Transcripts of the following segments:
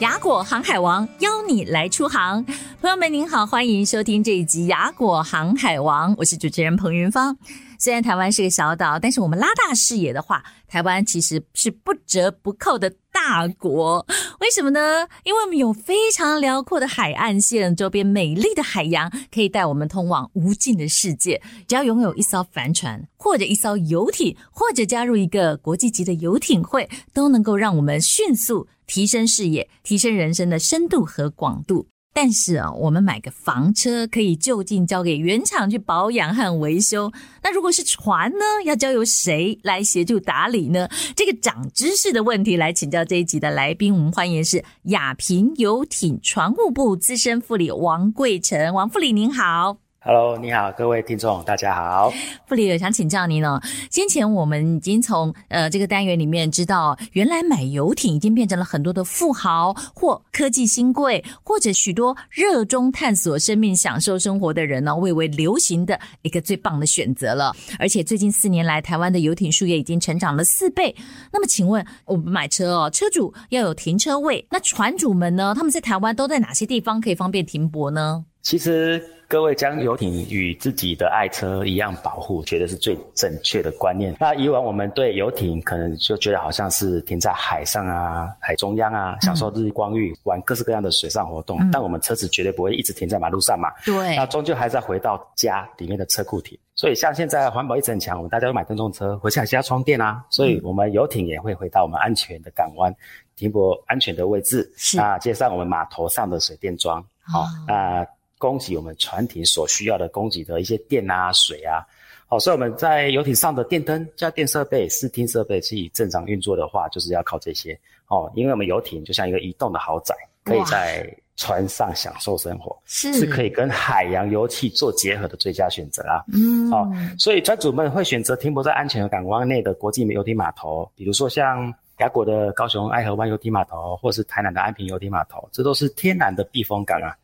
雅果航海王邀你来出航，朋友们您好，欢迎收听这一集雅果航海王，我是主持人彭云芳。虽然台湾是个小岛，但是我们拉大视野的话，台湾其实是不折不扣的大国。为什么呢？因为我们有非常辽阔的海岸线，周边美丽的海洋可以带我们通往无尽的世界。只要拥有一艘帆船，或者一艘游艇，或者加入一个国际级的游艇会，都能够让我们迅速提升视野，提升人生的深度和广度。但是啊，我们买个房车可以就近交给原厂去保养和维修。那如果是船呢，要交由谁来协助打理呢？这个长知识的问题来请教这一集的来宾，我们欢迎是亚平游艇船务部资深副理王贵成，王副理您好。Hello，你好，各位听众，大家好。副理有想请教您呢。先前我们已经从呃这个单元里面知道，原来买游艇已经变成了很多的富豪或科技新贵，或者许多热衷探索生命、享受生活的人呢，蔚为流行的一个最棒的选择了。而且最近四年来，台湾的游艇数业已经成长了四倍。那么，请问我们买车哦，车主要有停车位，那船主们呢？他们在台湾都在哪些地方可以方便停泊呢？其实。各位将游艇与自己的爱车一样保护，觉得是最正确的观念。那以往我们对游艇可能就觉得好像是停在海上啊、海中央啊，享受日光浴、玩各式各样的水上活动。嗯、但我们车子绝对不会一直停在马路上嘛。对。那终究还是要回到家里面的车库停。所以像现在环保意识很强，我们大家都买电动车，回家还是要充电啊。所以我们游艇也会回到我们安全的港湾，停泊安全的位置。是。啊，接上我们码头上的水电桩。好、哦。那。供给我们船艇所需要的供给的一些电啊、水啊，好，所以我们在游艇上的电灯、家电设备、视听设备，是以正常运作的话，就是要靠这些哦。因为我们游艇就像一个移动的豪宅，可以在船上享受生活，是是可以跟海洋游憩做结合的最佳选择啊。嗯，哦，所以船主们会选择停泊在安全的港湾内的国际游艇码头，比如说像雅果的高雄爱河湾游艇码头，或是台南的安平游艇码头，这都是天然的避风港啊。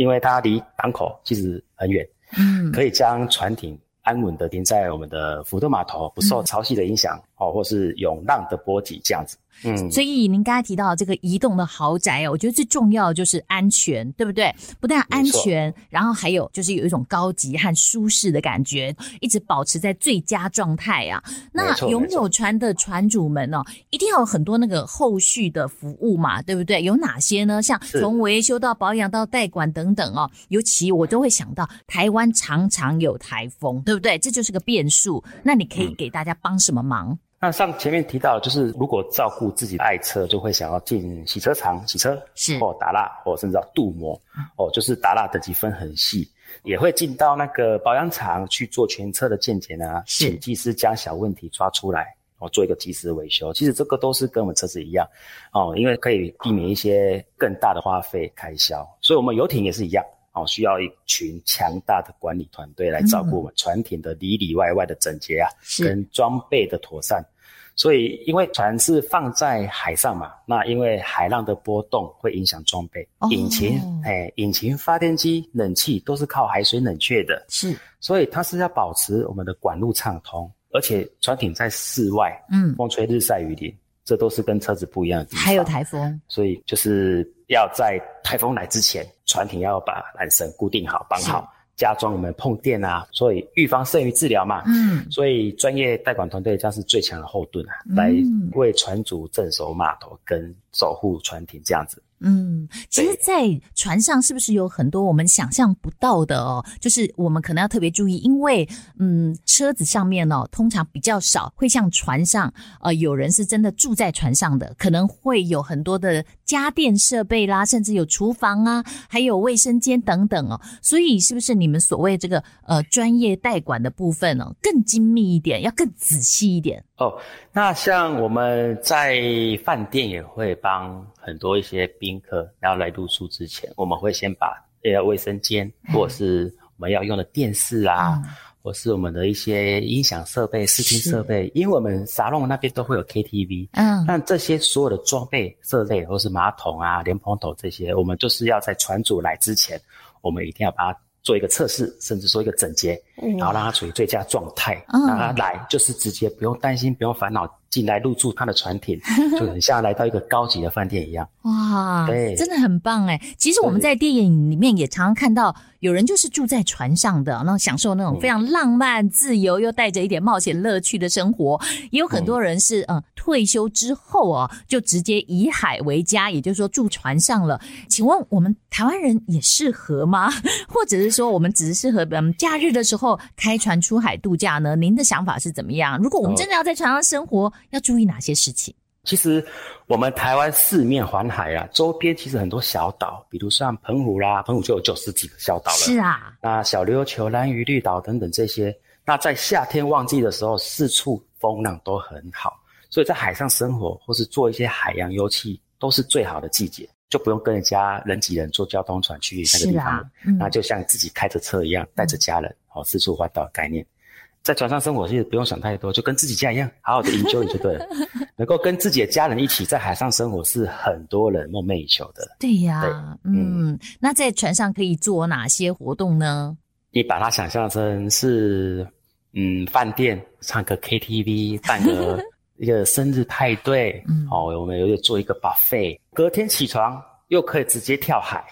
因为它离港口其实很远，嗯，可以将船艇安稳的停在我们的福特码头，不受潮汐的影响，哦、嗯，或是涌浪的波及这样子。嗯，所以您刚才提到这个移动的豪宅哦，我觉得最重要的就是安全，对不对？不但安全，然后还有就是有一种高级和舒适的感觉，一直保持在最佳状态啊。那拥有船的船主们哦，一定要有很多那个后续的服务嘛，对不对？有哪些呢？像从维修到保养到代管等等哦，尤其我都会想到台湾常常有台风，对不对？这就是个变数。那你可以给大家帮什么忙？嗯那上前面提到，就是如果照顾自己的爱车，就会想要进洗车厂洗车，是或打蜡，或甚至要镀膜，哦，就是打蜡等级分很细，也会进到那个保养厂去做全车的健检啊，请技师将小问题抓出来，哦，做一个及时的维修。其实这个都是跟我们车子一样，哦，因为可以避免一些更大的花费开销，所以我们游艇也是一样。哦，需要一群强大的管理团队来照顾我们船艇的里里外外的整洁啊，嗯、跟装备的妥善。所以，因为船是放在海上嘛，那因为海浪的波动会影响装备，哦、引擎、哎，引擎、发电机、冷气都是靠海水冷却的，是，所以它是要保持我们的管路畅通，而且船艇在室外，嗯，风吹日晒雨淋，这都是跟车子不一样的地方。还有台风，所以就是要在台风来之前。船艇要把缆绳固定好、绑好，加装我们碰电啊，所以预防胜于治疗嘛。嗯，所以专业代管团队将是最强的后盾啊，嗯、来为船主镇守码头跟守护船艇这样子。嗯，其实，在船上是不是有很多我们想象不到的哦？就是我们可能要特别注意，因为嗯，车子上面哦，通常比较少会像船上，呃，有人是真的住在船上的，可能会有很多的家电设备啦，甚至有厨房啊，还有卫生间等等哦。所以，是不是你们所谓这个呃专业代管的部分哦，更精密一点，要更仔细一点？哦，那像我们在饭店也会帮很多一些宾客，然后来入住之前，我们会先把呃卫生间或者是我们要用的电视啊，嗯、或是我们的一些音响设备、视听设备，因为我们沙龙那边都会有 KTV，嗯，那这些所有的装备设备或是马桶啊、莲蓬头这些，我们就是要在船主来之前，我们一定要把它。做一个测试，甚至说一个整洁，然后让它处于最佳状态，让它来就是直接不用担心，不用烦恼。进来入住他的船艇，就很像来到一个高级的饭店一样。哇，对，真的很棒哎！其实我们在电影里面也常常看到有人就是住在船上的，然后享受那种非常浪漫、自由又带着一点冒险乐趣的生活。也有很多人是嗯，退休之后啊，就直接以海为家，也就是说住船上了。请问我们台湾人也适合吗？或者是说我们只是适合嗯假日的时候开船出海度假呢？您的想法是怎么样？如果我们真的要在船上生活，要注意哪些事情？其实我们台湾四面环海啊，周边其实很多小岛，比如像澎湖啦，澎湖就有九十几个小岛了。是啊，那小琉球、兰屿绿岛等等这些，那在夏天旺季的时候，四处风浪都很好，所以在海上生活或是做一些海洋游憩，都是最好的季节，就不用跟人家人挤人坐交通船去那个地方，啊嗯、那就像自己开着车一样，带着家人哦，四处环岛的概念。在船上生活其实不用想太多，就跟自己家一样，好好的 enjoy 就对了。能够跟自己的家人一起在海上生活，是很多人梦寐以求的。对呀，对嗯，嗯，那在船上可以做哪些活动呢？你把它想象成是，嗯，饭店唱个 KTV，办个一个生日派对，嗯，哦，我们又做一个 buffet，隔天起床又可以直接跳海，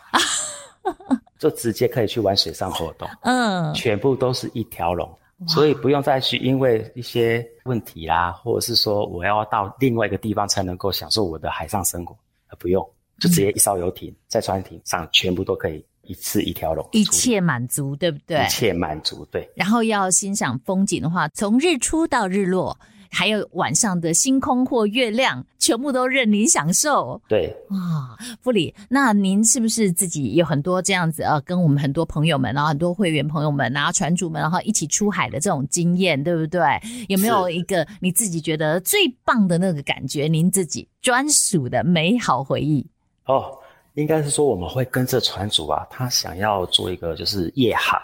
就直接可以去玩水上活动，嗯，全部都是一条龙。所以不用再去因为一些问题啦，或者是说我要到另外一个地方才能够享受我的海上生活，不用，就直接一艘游艇在船艇上全部都可以一次一条龙，一切满足，对不对？一切满足，对。然后要欣赏风景的话，从日出到日落。还有晚上的星空或月亮，全部都任您享受。对，哇，副理，那您是不是自己有很多这样子啊？跟我们很多朋友们，然后很多会员朋友们，然后船主们，然后一起出海的这种经验，对不对？有没有一个你自己觉得最棒的那个感觉？您自己专属的美好回忆？哦，应该是说我们会跟着船主啊，他想要做一个就是夜航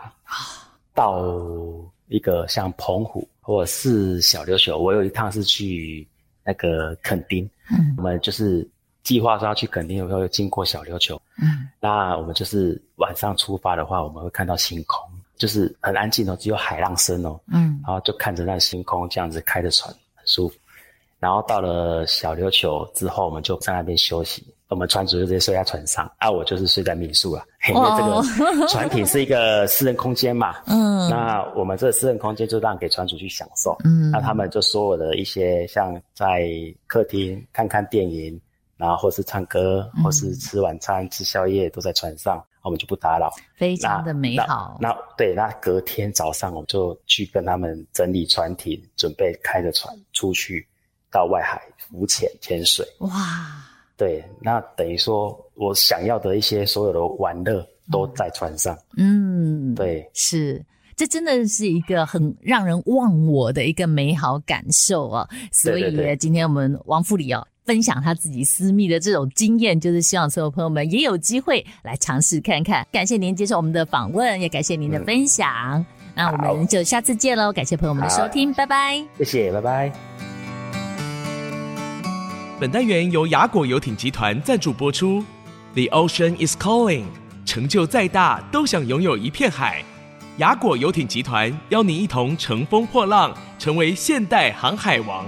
到一个像澎湖。或者是小琉球，我有一趟是去那个垦丁，嗯，我们就是计划说要去垦丁，有时候经过小琉球，嗯，那我们就是晚上出发的话，我们会看到星空，就是很安静哦，只有海浪声哦，嗯，然后就看着那星空这样子开着船，很舒服。然后到了小琉球之后，我们就在那边休息。我们船主就直接睡在船上，啊，我就是睡在民宿啊，因为这个船艇是一个私人空间嘛，嗯，那我们这个私人空间就让给船主去享受，嗯，那他们就所有的一些像在客厅看看电影，然后或是唱歌，或是吃晚餐、吃宵夜都在船上，我们就不打扰，非常的美好。那，那对，那隔天早上我们就去跟他们整理船艇，准备开着船出去到外海浮潜潜水，哇。对，那等于说我想要的一些所有的玩乐都在船上。嗯，对，是，这真的是一个很让人忘我的一个美好感受啊！所以今天我们王副理哦，分享他自己私密的这种经验，就是希望所有朋友们也有机会来尝试看看。感谢您接受我们的访问，也感谢您的分享。嗯，那我们就下次见喽！感谢朋友们的收听，拜拜。谢谢，拜拜。本单元由雅果游艇集团赞助播出。The ocean is calling，成就再大都想拥有一片海。雅果游艇集团邀您一同乘风破浪，成为现代航海王。